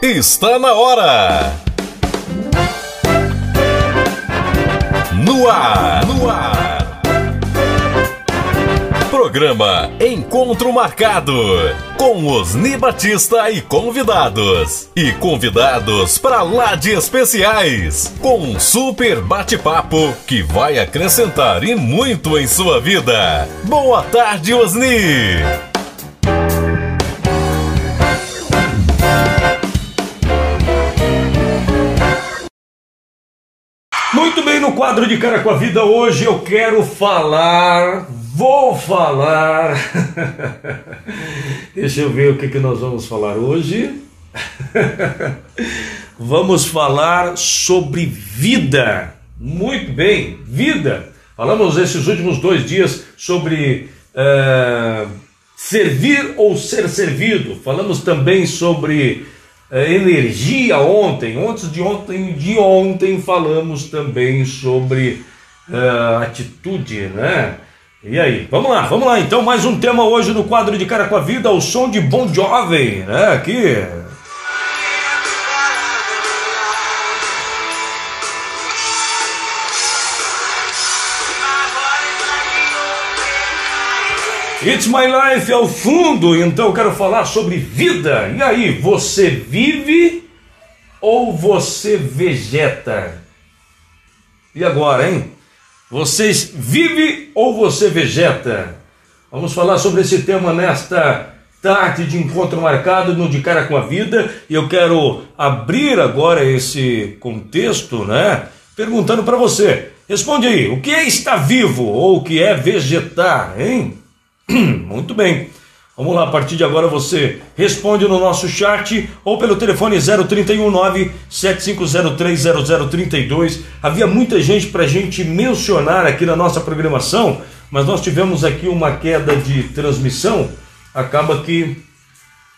Está na hora! No ar, no ar! Programa Encontro Marcado com Osni Batista e convidados. E convidados para lá de especiais. Com um super bate-papo que vai acrescentar e muito em sua vida. Boa tarde, Osni! Muito bem, no quadro de Cara com a Vida hoje eu quero falar, vou falar. Deixa eu ver o que, que nós vamos falar hoje. vamos falar sobre vida. Muito bem, vida. Falamos esses últimos dois dias sobre uh, servir ou ser servido. Falamos também sobre energia ontem. Antes de ontem, de ontem falamos também sobre uh, atitude, né? E aí, vamos lá, vamos lá. Então, mais um tema hoje no quadro de Cara com a Vida, o som de Bom Jovem, né? Aqui, It's My Life ao fundo, então eu quero falar sobre vida. E aí, você vive ou você vegeta? E agora, hein? Vocês vive ou você vegeta? Vamos falar sobre esse tema nesta tarde de encontro marcado no De Cara com a Vida. E eu quero abrir agora esse contexto, né? Perguntando para você. Responde aí, o que é estar vivo ou o que é vegetar, hein? Muito bem. Vamos lá, a partir de agora você responde no nosso chat ou pelo telefone 0319 75030032. Havia muita gente para a gente mencionar aqui na nossa programação, mas nós tivemos aqui uma queda de transmissão. Acaba que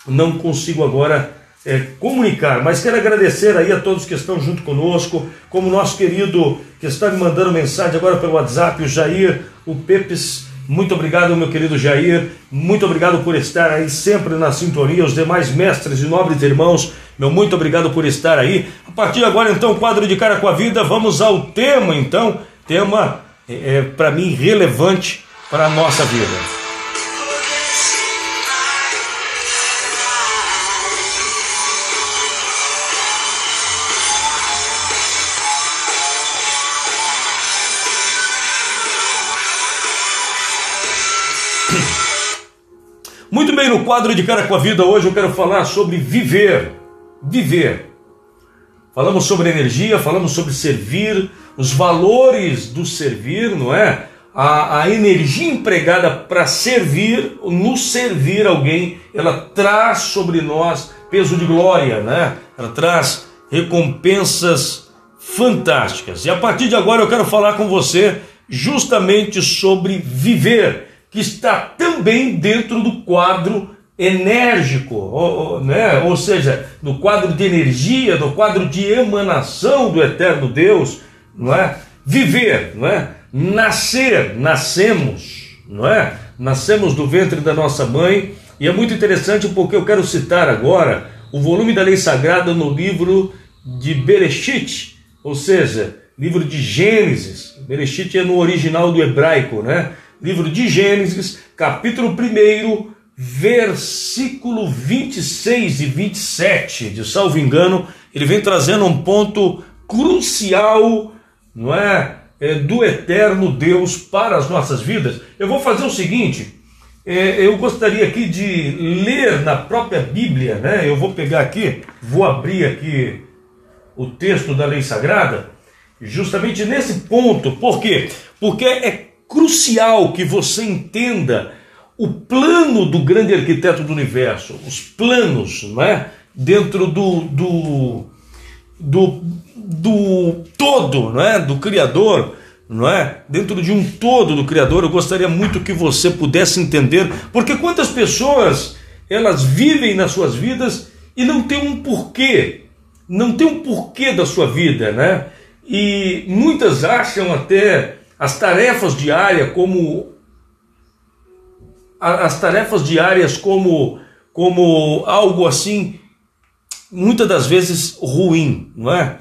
não consigo agora é, comunicar, mas quero agradecer aí a todos que estão junto conosco, como o nosso querido que está me mandando mensagem agora pelo WhatsApp, o Jair, o Pepes muito obrigado, meu querido Jair. Muito obrigado por estar aí sempre na sintonia. Os demais mestres e nobres irmãos, meu muito obrigado por estar aí. A partir de agora, então, quadro de cara com a vida, vamos ao tema, então. Tema, é, é para mim, relevante para a nossa vida. Muito bem, no quadro de Cara com a Vida hoje eu quero falar sobre viver. Viver. Falamos sobre energia, falamos sobre servir, os valores do servir, não é? A, a energia empregada para servir, nos servir alguém, ela traz sobre nós peso de glória, né? Ela traz recompensas fantásticas. E a partir de agora eu quero falar com você justamente sobre viver que está também dentro do quadro enérgico, ou, né? ou seja, no quadro de energia, no quadro de emanação do eterno Deus, não é? Viver, não é? Nascer, nascemos, não é? Nascemos do ventre da nossa mãe, e é muito interessante porque eu quero citar agora o volume da lei sagrada no livro de Bereshit, ou seja, livro de Gênesis. Bereshit é no original do hebraico, né? Livro de Gênesis, capítulo 1, versículo 26 e 27, de salvo engano, ele vem trazendo um ponto crucial, não é? é do eterno Deus para as nossas vidas. Eu vou fazer o seguinte, é, eu gostaria aqui de ler na própria Bíblia, né? Eu vou pegar aqui, vou abrir aqui o texto da lei sagrada, justamente nesse ponto. Por quê? Porque é crucial que você entenda o plano do grande arquiteto do universo, os planos, não é? Dentro do, do, do, do todo, não é? Do Criador, não é? Dentro de um todo do Criador, eu gostaria muito que você pudesse entender, porque quantas pessoas elas vivem nas suas vidas e não tem um porquê, não tem um porquê da sua vida, né? E muitas acham até as tarefas diárias como as tarefas diárias como como algo assim muitas das vezes ruim, não é?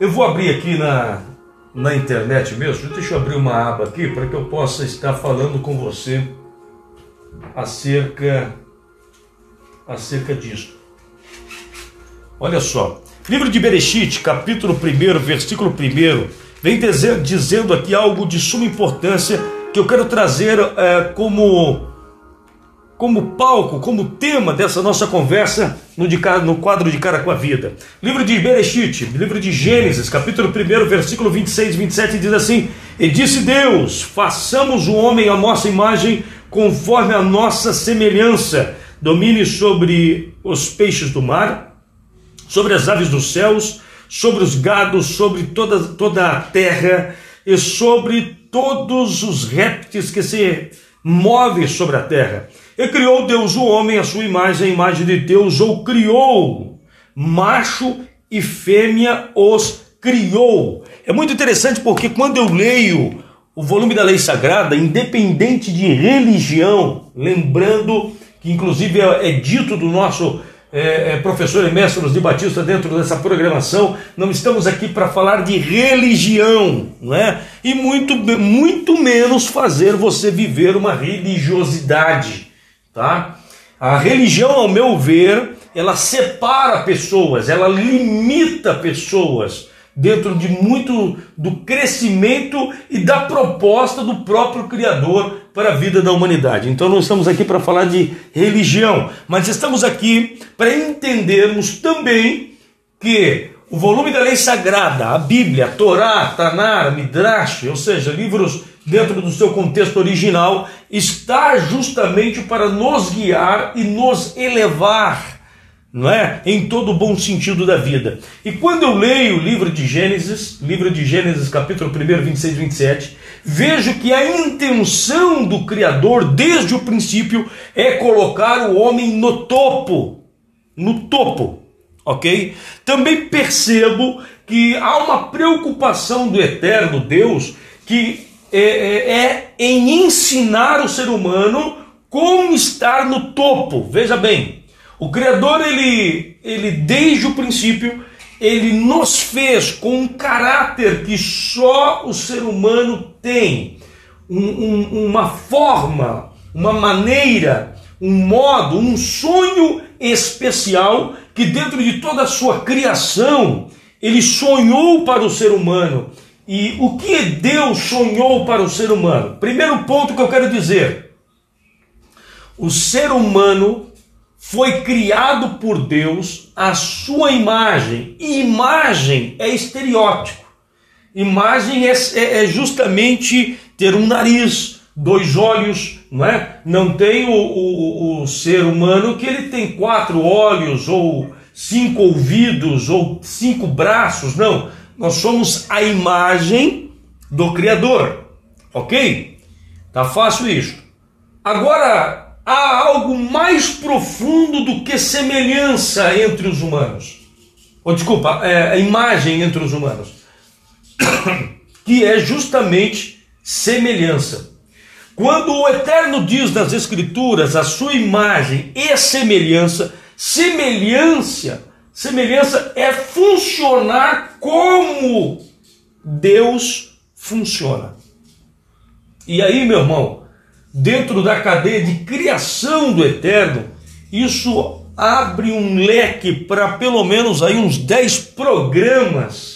Eu vou abrir aqui na, na internet mesmo. Deixa eu abrir uma aba aqui para que eu possa estar falando com você acerca acerca disso. Olha só, livro de Bereshit, capítulo 1, versículo 1, vem dizer, dizendo aqui algo de suma importância que eu quero trazer é, como como palco, como tema dessa nossa conversa no, de, no quadro de Cara com a Vida. Livro de Bereshit, livro de Gênesis, capítulo 1, versículo 26 e 27, diz assim: E disse Deus: façamos o homem à nossa imagem, conforme a nossa semelhança, domine sobre os peixes do mar, sobre as aves dos céus, sobre os gados, sobre toda, toda a terra e sobre todos os répteis que se movem sobre a terra. E criou Deus o homem à sua imagem, a imagem de Deus o criou. Macho e fêmea os criou. É muito interessante porque quando eu leio o volume da lei sagrada, independente de religião, lembrando que inclusive é, é dito do nosso é, é, professor e mestre de Batista dentro dessa programação, não estamos aqui para falar de religião, não é? E muito, muito menos fazer você viver uma religiosidade tá? A religião, ao meu ver, ela separa pessoas, ela limita pessoas dentro de muito do crescimento e da proposta do próprio Criador para a vida da humanidade. Então não estamos aqui para falar de religião, mas estamos aqui para entendermos também que o volume da lei sagrada, a Bíblia, a Torá, Tanar, Midrash, ou seja, livros dentro do seu contexto original, está justamente para nos guiar e nos elevar, não é? Em todo o bom sentido da vida. E quando eu leio o livro de Gênesis, livro de Gênesis, capítulo 1, 26 e 27, vejo que a intenção do Criador, desde o princípio, é colocar o homem no topo. No topo ok? Também percebo que há uma preocupação do eterno Deus que é, é, é, em ensinar o ser humano como estar no topo. Veja bem, o Criador ele, ele desde o princípio ele nos fez com um caráter que só o ser humano tem, um, um, uma forma, uma maneira, um modo, um sonho especial que dentro de toda a sua criação, ele sonhou para o ser humano. E o que Deus sonhou para o ser humano? Primeiro ponto que eu quero dizer: o ser humano foi criado por Deus à sua imagem. E imagem é estereótipo. Imagem é, é, é justamente ter um nariz, dois olhos, não é? Não tem o, o, o ser humano que ele tem quatro olhos ou cinco ouvidos ou cinco braços, não. Nós somos a imagem do Criador, ok? Tá fácil isso. Agora, há algo mais profundo do que semelhança entre os humanos. Ou desculpa, é, a imagem entre os humanos, que é justamente semelhança. Quando o Eterno diz nas Escrituras a sua imagem e semelhança, semelhança, semelhança é funcionar como Deus funciona. E aí, meu irmão, dentro da cadeia de criação do Eterno, isso abre um leque para pelo menos aí uns 10 programas,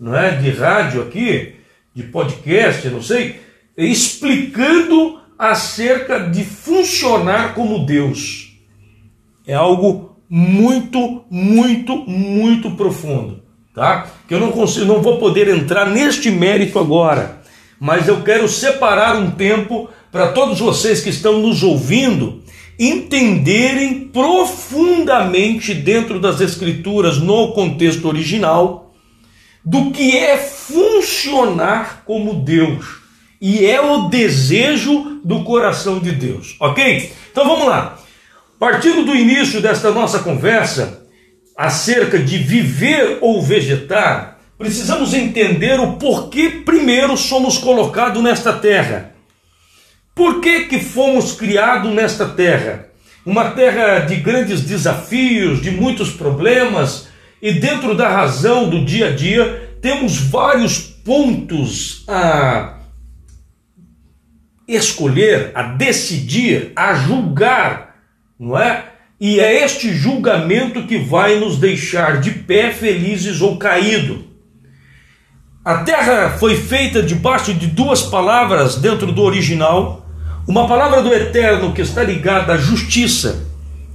não é, de rádio aqui, de podcast, não sei, explicando acerca de funcionar como Deus. É algo muito, muito, muito profundo, tá? Que eu não consigo, não vou poder entrar neste mérito agora, mas eu quero separar um tempo para todos vocês que estão nos ouvindo entenderem profundamente dentro das escrituras no contexto original do que é funcionar como Deus e é o desejo do coração de Deus, ok? Então vamos lá. Partindo do início desta nossa conversa acerca de viver ou vegetar, precisamos entender o porquê primeiro somos colocados nesta terra. Por que, que fomos criados nesta terra? Uma terra de grandes desafios, de muitos problemas, e dentro da razão do dia a dia, temos vários pontos a escolher, a decidir, a julgar, não é? E é este julgamento que vai nos deixar de pé felizes ou caído. A terra foi feita debaixo de duas palavras dentro do original. Uma palavra do eterno que está ligada à justiça,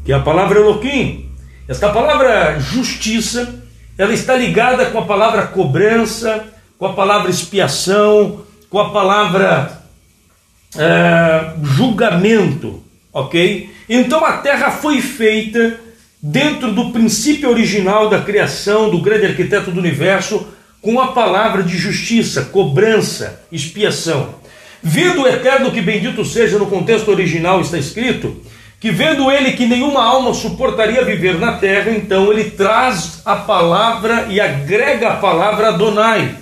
que é a palavra Elohim. Esta palavra justiça, ela está ligada com a palavra cobrança, com a palavra expiação, com a palavra é, julgamento, ok? Então a terra foi feita dentro do princípio original da criação do grande arquiteto do universo com a palavra de justiça, cobrança, expiação. Vendo o eterno que bendito seja no contexto original está escrito, que vendo ele que nenhuma alma suportaria viver na terra, então ele traz a palavra e agrega a palavra Adonai,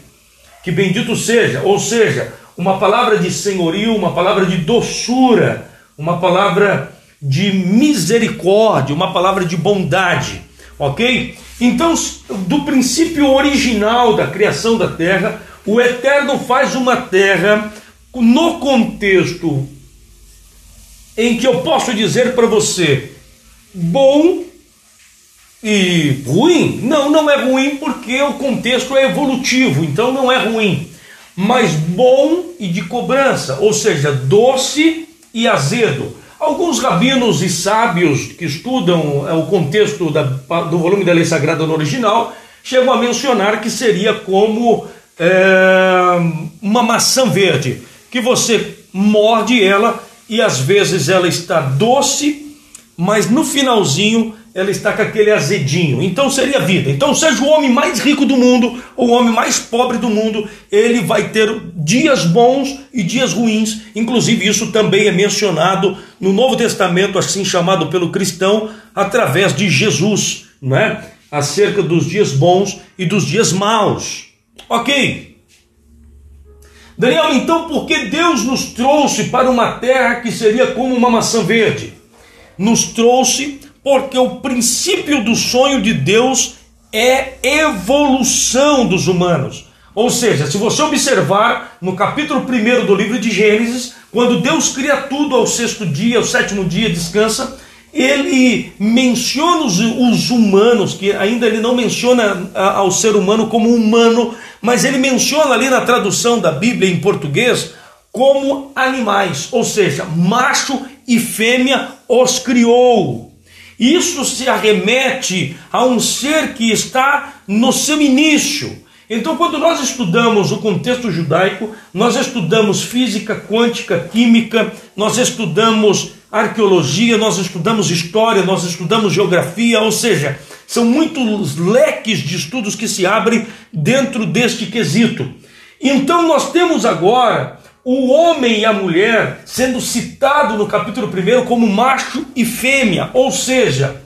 que bendito seja, ou seja, uma palavra de senhorio, uma palavra de doçura, uma palavra de misericórdia, uma palavra de bondade, ok? Então, do princípio original da criação da terra, o Eterno faz uma terra no contexto em que eu posso dizer para você bom e ruim? Não, não é ruim porque o contexto é evolutivo, então não é ruim. Mas bom e de cobrança, ou seja, doce e azedo. Alguns rabinos e sábios que estudam é, o contexto da, do volume da lei sagrada no original chegam a mencionar que seria como é, uma maçã verde, que você morde ela e às vezes ela está doce, mas no finalzinho ela está com aquele azedinho. Então seria vida. Então, seja o homem mais rico do mundo ou o homem mais pobre do mundo, ele vai ter dias bons e dias ruins. Inclusive, isso também é mencionado no Novo Testamento, assim chamado pelo cristão, através de Jesus, não é? Acerca dos dias bons e dos dias maus. Ok. Daniel, então por que Deus nos trouxe para uma terra que seria como uma maçã verde? Nos trouxe porque o princípio do sonho de Deus é evolução dos humanos. Ou seja, se você observar no capítulo 1 do livro de Gênesis, quando Deus cria tudo ao sexto dia, ao sétimo dia descansa, ele menciona os, os humanos, que ainda ele não menciona ao ser humano como humano, mas ele menciona ali na tradução da Bíblia em português como animais, ou seja, macho e fêmea os criou. Isso se arremete a um ser que está no seu início. Então, quando nós estudamos o contexto judaico, nós estudamos física, quântica, química, nós estudamos arqueologia, nós estudamos história, nós estudamos geografia, ou seja, são muitos leques de estudos que se abrem dentro deste quesito. Então, nós temos agora o homem e a mulher sendo citado no capítulo 1 como macho e fêmea, ou seja,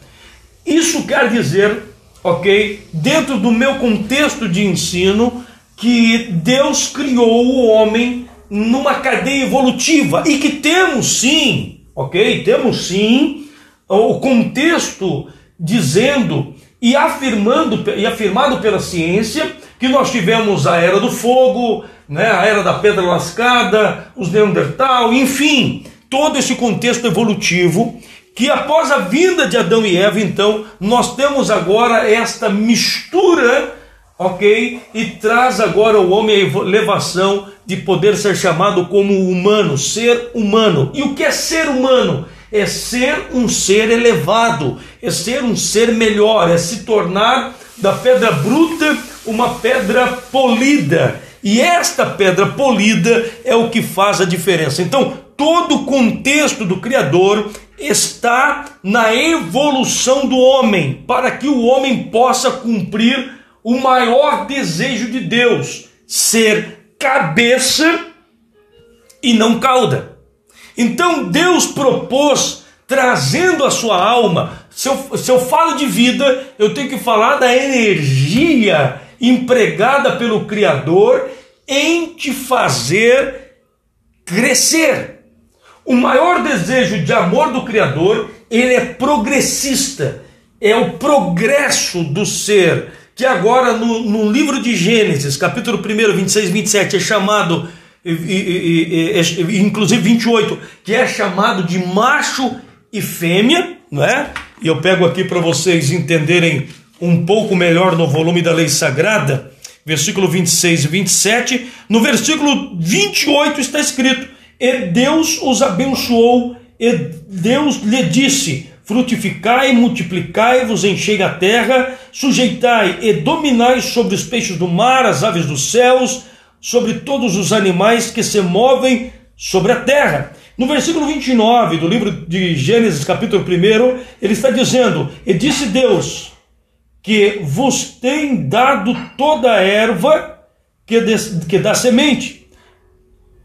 isso quer dizer, ok, dentro do meu contexto de ensino, que Deus criou o homem numa cadeia evolutiva e que temos sim, ok, temos sim o contexto dizendo e afirmando e afirmado pela ciência que nós tivemos a era do fogo, né, a era da pedra lascada, os Neandertal, enfim, todo esse contexto evolutivo que após a vinda de Adão e Eva, então, nós temos agora esta mistura, ok? E traz agora o homem a elevação de poder ser chamado como humano, ser humano. E o que é ser humano? É ser um ser elevado, é ser um ser melhor, é se tornar da pedra bruta uma pedra polida. E esta pedra polida é o que faz a diferença. Então, todo o contexto do Criador está na evolução do homem, para que o homem possa cumprir o maior desejo de Deus: ser cabeça e não cauda. Então, Deus propôs trazendo a sua alma. Se eu, se eu falo de vida, eu tenho que falar da energia empregada pelo Criador em te fazer crescer. O maior desejo de amor do Criador, ele é progressista, é o progresso do ser, que agora no, no livro de Gênesis, capítulo 1, 26 27, é chamado, e, e, e, inclusive 28, que é chamado de macho e fêmea, não é? E eu pego aqui para vocês entenderem um pouco melhor no volume da Lei Sagrada, versículo 26 e 27. No versículo 28 está escrito: E Deus os abençoou, e Deus lhe disse: Frutificai, multiplicai-vos, enchei a terra, sujeitai e dominai sobre os peixes do mar, as aves dos céus, sobre todos os animais que se movem sobre a terra. No versículo 29 do livro de Gênesis, capítulo 1, ele está dizendo: E disse Deus que vos tem dado toda a erva que, que dá semente,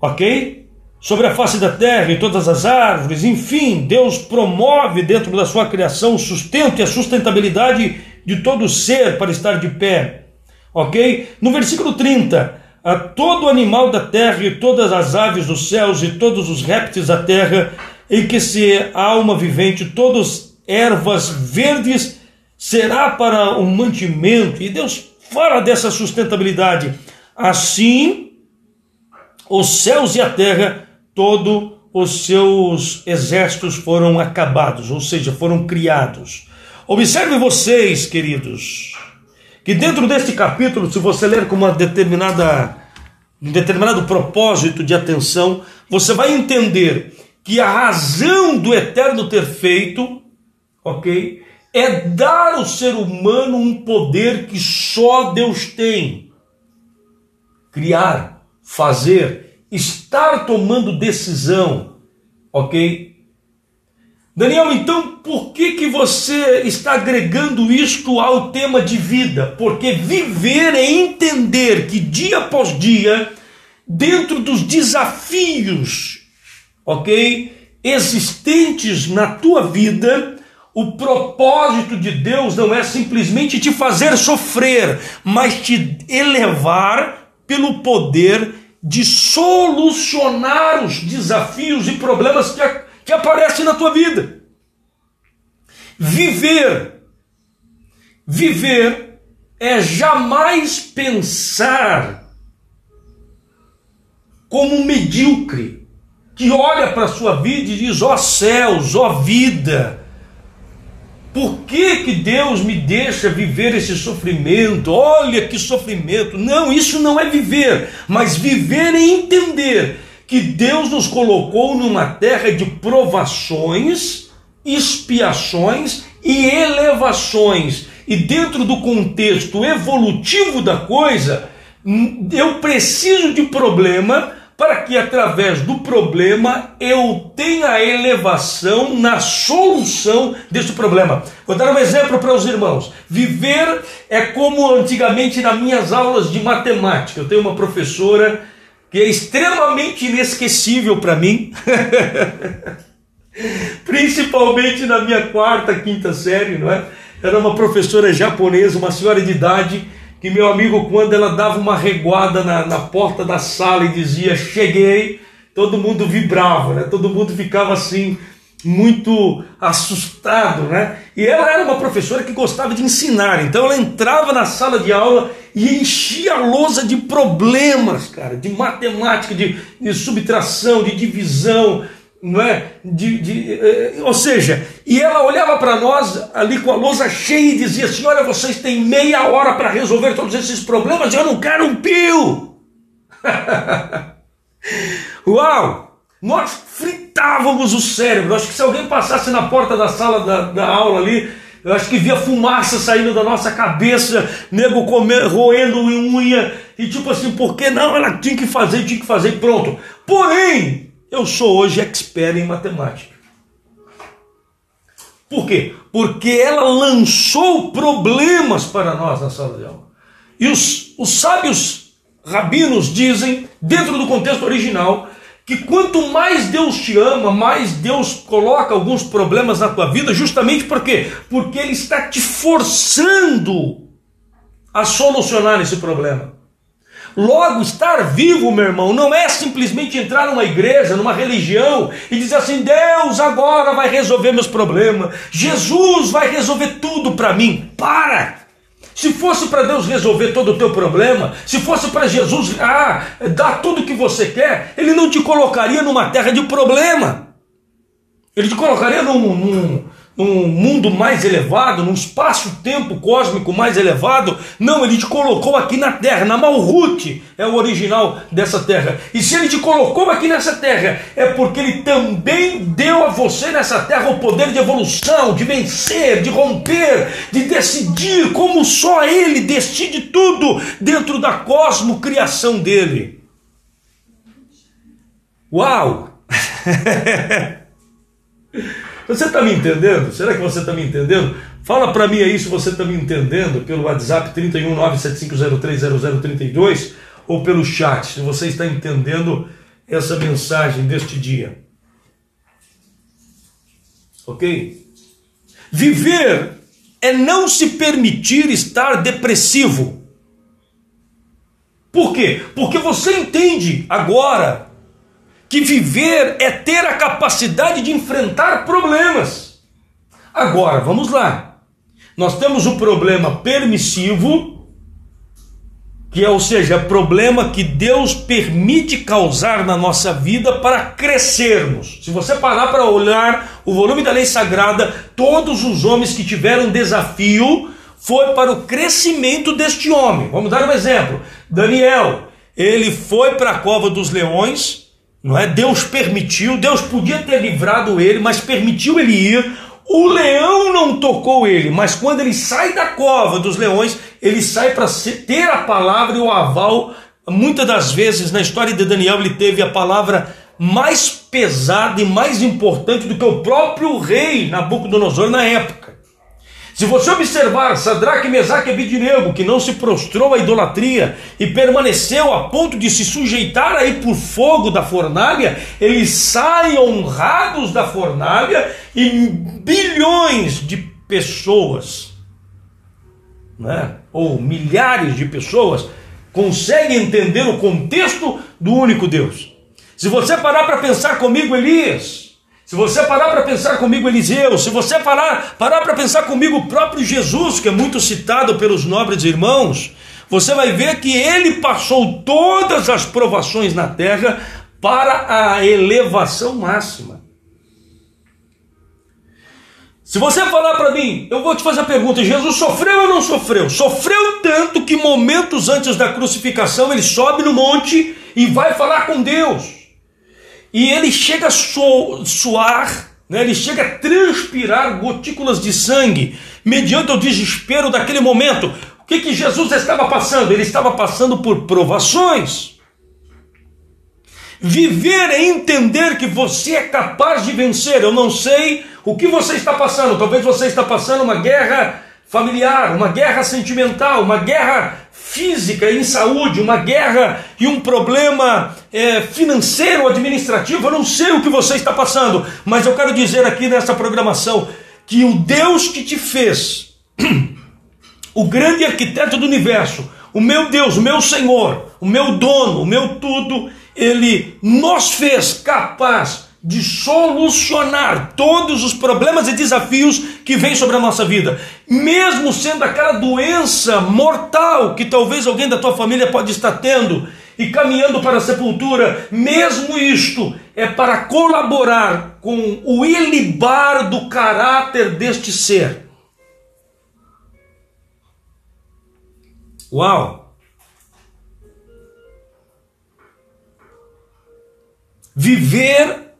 ok? Sobre a face da terra e todas as árvores, enfim, Deus promove dentro da sua criação o sustento e a sustentabilidade de todo ser para estar de pé, ok? No versículo 30, a todo animal da terra e todas as aves dos céus e todos os répteis da terra, em que se alma vivente, todas ervas verdes, será para o mantimento. E Deus fala dessa sustentabilidade. Assim, os céus e a terra, todos os seus exércitos foram acabados, ou seja, foram criados. Observe vocês, queridos, que dentro deste capítulo, se você ler com uma determinada um determinado propósito de atenção, você vai entender que a razão do eterno ter feito, OK, é dar ao ser humano um poder que só Deus tem. Criar, fazer, estar tomando decisão, OK? Daniel, então por que, que você está agregando isto ao tema de vida? Porque viver é entender que dia após dia, dentro dos desafios, ok? Existentes na tua vida, o propósito de Deus não é simplesmente te fazer sofrer, mas te elevar pelo poder de solucionar os desafios e problemas que que aparece na tua vida. Viver. Viver é jamais pensar como medíocre, que olha para a sua vida e diz: ó oh céus, ó oh vida, por que, que Deus me deixa viver esse sofrimento? Olha que sofrimento. Não, isso não é viver, mas viver é entender que Deus nos colocou numa terra de provações, expiações e elevações. E dentro do contexto evolutivo da coisa, eu preciso de problema para que através do problema eu tenha elevação na solução desse problema. Vou dar um exemplo para os irmãos. Viver é como antigamente nas minhas aulas de matemática. Eu tenho uma professora que é extremamente inesquecível para mim, principalmente na minha quarta, quinta série, não é? Era uma professora japonesa, uma senhora de idade, que meu amigo, quando ela dava uma reguada na, na porta da sala e dizia cheguei, todo mundo vibrava, né? todo mundo ficava assim, muito assustado, né? E ela era uma professora que gostava de ensinar, então ela entrava na sala de aula e enchia a lousa de problemas, cara, de matemática, de, de subtração, de divisão, não é? De, de, eh, ou seja, e ela olhava para nós ali com a lousa cheia e dizia: Senhora, vocês têm meia hora para resolver todos esses problemas, eu não quero um pio. Uau! Nós fritávamos o cérebro. Acho que se alguém passasse na porta da sala da, da aula ali, eu acho que via fumaça saindo da nossa cabeça, nego comer, roendo unha, e tipo assim, por que não? Ela tinha que fazer, tinha que fazer pronto. Porém, eu sou hoje expert em matemática. Por quê? Porque ela lançou problemas para nós na sala de aula. E os, os sábios rabinos dizem, dentro do contexto original, que quanto mais Deus te ama, mais Deus coloca alguns problemas na tua vida, justamente por quê? Porque Ele está te forçando a solucionar esse problema. Logo, estar vivo, meu irmão, não é simplesmente entrar numa igreja, numa religião e dizer assim: Deus agora vai resolver meus problemas, Jesus vai resolver tudo para mim. Para! Se fosse para Deus resolver todo o teu problema, se fosse para Jesus ah, dar tudo o que você quer, Ele não te colocaria numa terra de problema. Ele te colocaria num, num, num mundo mais elevado, num espaço-tempo cósmico mais elevado. Não, ele te colocou aqui na Terra, na Malhut é o original dessa terra. E se ele te colocou aqui nessa terra, é porque ele também deu a você nessa terra o poder de evolução, de vencer, de romper, de decidir como só ele decide tudo dentro da cosmo criação dele. Uau! Você está me entendendo? Será que você está me entendendo? Fala para mim aí se você está me entendendo pelo WhatsApp 31975030032 ou pelo chat, se você está entendendo essa mensagem deste dia. Ok? Viver é não se permitir estar depressivo. Por quê? Porque você entende agora que viver é ter a capacidade de enfrentar problemas. Agora, vamos lá. Nós temos o problema permissivo, que é, ou seja, problema que Deus permite causar na nossa vida para crescermos. Se você parar para olhar o volume da lei sagrada, todos os homens que tiveram desafio foi para o crescimento deste homem. Vamos dar um exemplo. Daniel, ele foi para a cova dos leões, não é? Deus permitiu, Deus podia ter livrado ele, mas permitiu ele ir. O leão não tocou ele, mas quando ele sai da cova dos leões, ele sai para ter a palavra e o aval. Muitas das vezes na história de Daniel ele teve a palavra mais pesada e mais importante do que o próprio rei Nabucodonosor na época. Se você observar Sadraque, Mesaque e Abidinego, que não se prostrou à idolatria e permaneceu a ponto de se sujeitar aí por fogo da fornalha, eles saem honrados da fornalha e bilhões de pessoas, né? ou milhares de pessoas, conseguem entender o contexto do único Deus. Se você parar para pensar comigo, Elias, se você parar para pensar comigo Eliseu, se você parar, para pensar comigo o próprio Jesus, que é muito citado pelos nobres irmãos, você vai ver que ele passou todas as provações na terra para a elevação máxima. Se você falar para mim, eu vou te fazer a pergunta: Jesus sofreu ou não sofreu? Sofreu tanto que momentos antes da crucificação ele sobe no monte e vai falar com Deus e ele chega a suar, né? ele chega a transpirar gotículas de sangue, mediante o desespero daquele momento. O que, que Jesus estava passando? Ele estava passando por provações. Viver é entender que você é capaz de vencer. Eu não sei o que você está passando. Talvez você está passando uma guerra familiar, uma guerra sentimental, uma guerra física em saúde, uma guerra e um problema é, financeiro, administrativo, eu não sei o que você está passando, mas eu quero dizer aqui nessa programação que o Deus que te fez, o grande arquiteto do universo, o meu Deus, o meu Senhor, o meu dono, o meu tudo, ele nos fez capaz de solucionar todos os problemas e desafios que vêm sobre a nossa vida, mesmo sendo aquela doença mortal que talvez alguém da tua família pode estar tendo e caminhando para a sepultura, mesmo isto é para colaborar com o ilibar do caráter deste ser. Uau! Viver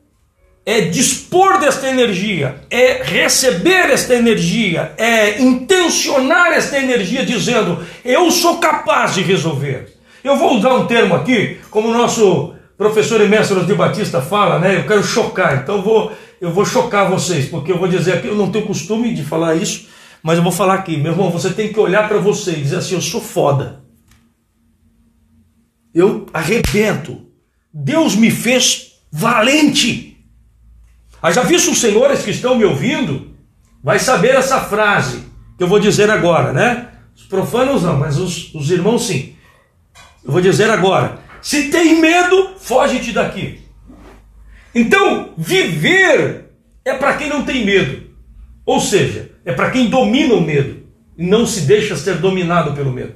é dispor desta energia, é receber esta energia, é intencionar esta energia dizendo: eu sou capaz de resolver. Eu vou usar um termo aqui, como o nosso professor e mestre de Batista fala, né? Eu quero chocar, então vou, eu vou chocar vocês, porque eu vou dizer aqui, eu não tenho costume de falar isso, mas eu vou falar aqui, meu irmão, você tem que olhar para você e dizer assim: eu sou foda. Eu arrebento. Deus me fez valente. Haja visto os senhores que estão me ouvindo, vai saber essa frase que eu vou dizer agora, né? Os profanos não, mas os, os irmãos sim. Eu vou dizer agora: se tem medo, foge-te daqui. Então, viver é para quem não tem medo. Ou seja, é para quem domina o medo e não se deixa ser dominado pelo medo.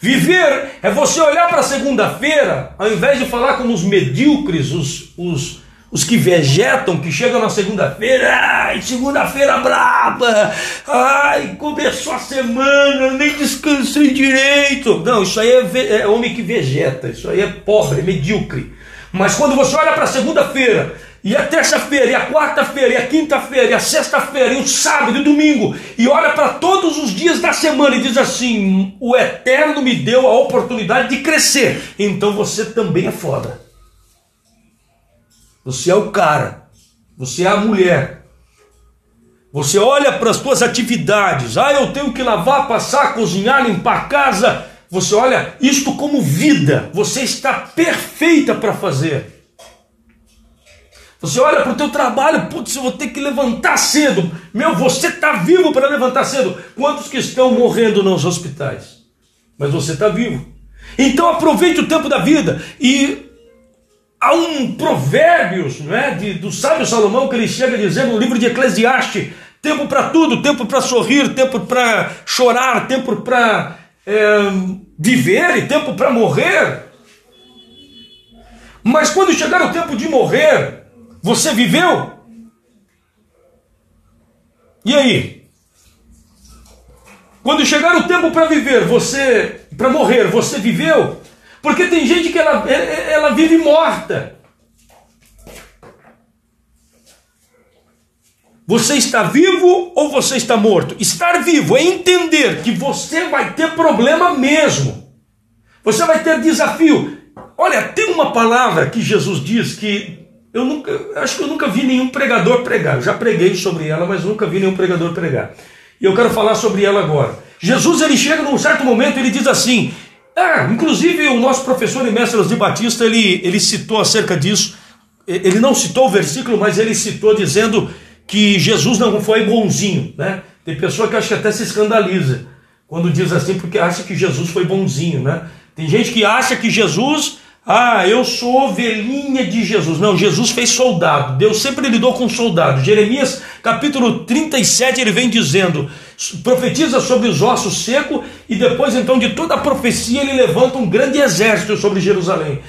Viver é você olhar para segunda-feira, ao invés de falar como os medíocres, os, os, os que vegetam, que chegam na segunda-feira, ai, segunda-feira braba, ai, começou a semana, nem descansei direito. Não, isso aí é, é homem que vegeta, isso aí é pobre, é medíocre. Mas quando você olha para segunda-feira, e a terça-feira, e a quarta-feira, e a quinta-feira, e a sexta-feira, e o sábado e o domingo, e olha para todos os dias da semana e diz assim: o Eterno me deu a oportunidade de crescer, então você também é foda. Você é o cara, você é a mulher. Você olha para as suas atividades, ah, eu tenho que lavar, passar, cozinhar, limpar a casa. Você olha isto como vida, você está perfeita para fazer. Você olha para o teu trabalho, putz, eu vou ter que levantar cedo. Meu, você está vivo para levantar cedo. Quantos que estão morrendo nos hospitais? Mas você está vivo. Então aproveite o tempo da vida. E há um provérbios é, de, do sábio Salomão que ele chega dizer no livro de Eclesiastes: tempo para tudo, tempo para sorrir, tempo para chorar, tempo para é, viver e tempo para morrer. Mas quando chegar o tempo de morrer, você viveu? E aí? Quando chegar o tempo para viver, você para morrer, você viveu? Porque tem gente que ela, ela vive morta. Você está vivo ou você está morto? Estar vivo é entender que você vai ter problema mesmo. Você vai ter desafio. Olha, tem uma palavra que Jesus diz que eu nunca, acho que eu nunca vi nenhum pregador pregar. Eu já preguei sobre ela, mas nunca vi nenhum pregador pregar. E eu quero falar sobre ela agora. Jesus ele chega num certo momento, ele diz assim: ah, inclusive o nosso professor e mestre de Batista, ele, ele citou acerca disso. Ele não citou o versículo, mas ele citou dizendo que Jesus não foi bonzinho, né? Tem pessoa que acha que até se escandaliza quando diz assim, porque acha que Jesus foi bonzinho, né? Tem gente que acha que Jesus ah, eu sou ovelhinha de Jesus. Não, Jesus fez soldado. Deus sempre lidou com soldado. Jeremias capítulo 37, ele vem dizendo: profetiza sobre os ossos secos, e depois então de toda a profecia ele levanta um grande exército sobre Jerusalém.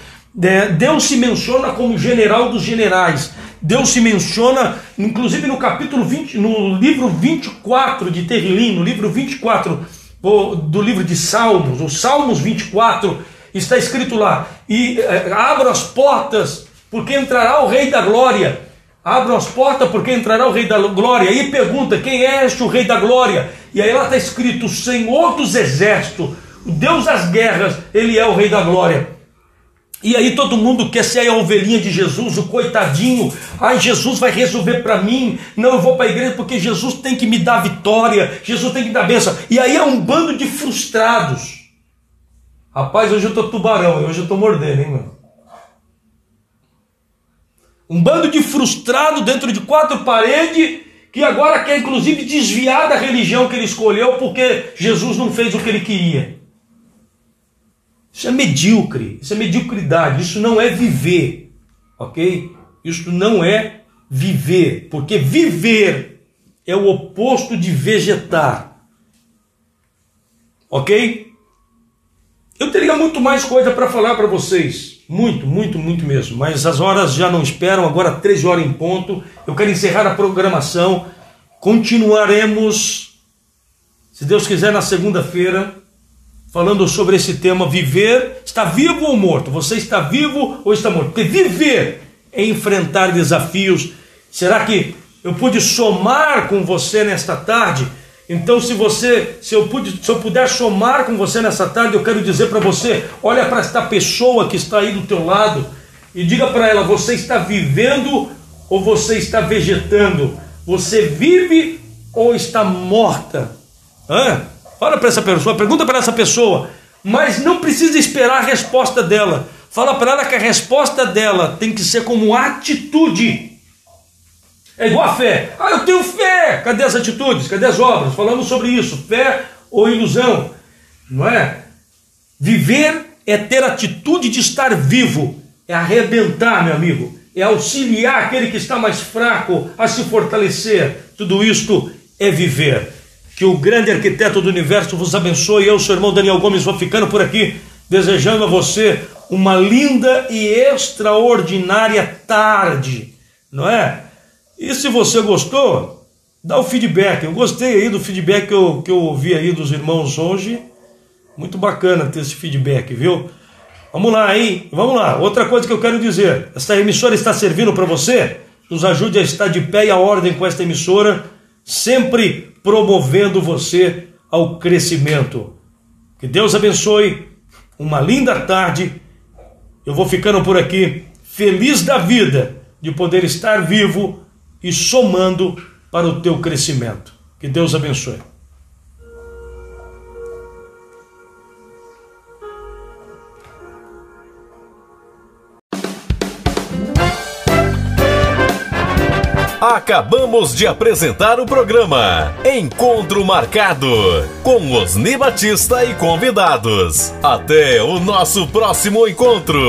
Deus se menciona como general dos generais. Deus se menciona, inclusive no capítulo 20, no livro 24 de Terrilim, no livro 24 do livro de Salmos, os Salmos 24 está escrito lá: e é, abram as portas, porque entrará o Rei da Glória. Abram as portas, porque entrará o Rei da Glória. Aí pergunta: quem é este o Rei da Glória? E aí lá está escrito: o Senhor dos Exércitos, o Deus das guerras, ele é o Rei da Glória. E aí todo mundo quer ser a ovelhinha de Jesus, o coitadinho. Ai, Jesus vai resolver para mim. Não, eu vou para a igreja porque Jesus tem que me dar vitória, Jesus tem que dar bênção. E aí é um bando de frustrados Rapaz, hoje eu tô tubarão, hoje eu tô mordendo, hein, mano? Um bando de frustrado dentro de quatro paredes que agora quer inclusive desviar da religião que ele escolheu porque Jesus não fez o que ele queria. Isso é medíocre, isso é mediocridade, isso não é viver, ok? Isso não é viver, porque viver é o oposto de vegetar, ok? Eu teria muito mais coisa para falar para vocês. Muito, muito, muito mesmo. Mas as horas já não esperam, agora 13 horas em ponto. Eu quero encerrar a programação. Continuaremos, se Deus quiser, na segunda-feira, falando sobre esse tema: viver, está vivo ou morto? Você está vivo ou está morto? Porque viver é enfrentar desafios. Será que eu pude somar com você nesta tarde? Então, se você, se eu, pude, se eu puder somar com você nessa tarde, eu quero dizer para você: olha para esta pessoa que está aí do teu lado e diga para ela: você está vivendo ou você está vegetando? Você vive ou está morta? Hã? Olha para essa pessoa, pergunta para essa pessoa, mas não precisa esperar a resposta dela. Fala para ela que a resposta dela tem que ser como atitude. É igual a fé. Ah, eu tenho fé. Cadê as atitudes? Cadê as obras? Falamos sobre isso. Fé ou ilusão. Não é? Viver é ter atitude de estar vivo, é arrebentar, meu amigo, é auxiliar aquele que está mais fraco a se fortalecer. Tudo isto é viver. Que o grande arquiteto do universo vos abençoe. Eu, seu irmão Daniel Gomes, vou ficando por aqui, desejando a você uma linda e extraordinária tarde, não é? E se você gostou, dá o feedback. Eu gostei aí do feedback que eu, que eu ouvi aí dos irmãos hoje. Muito bacana ter esse feedback, viu? Vamos lá, hein? Vamos lá. Outra coisa que eu quero dizer: esta emissora está servindo para você? Nos ajude a estar de pé e a ordem com esta emissora, sempre promovendo você ao crescimento. Que Deus abençoe. Uma linda tarde. Eu vou ficando por aqui, feliz da vida de poder estar vivo e somando para o teu crescimento. Que Deus abençoe. Acabamos de apresentar o programa Encontro Marcado com Osni Batista e convidados. Até o nosso próximo encontro.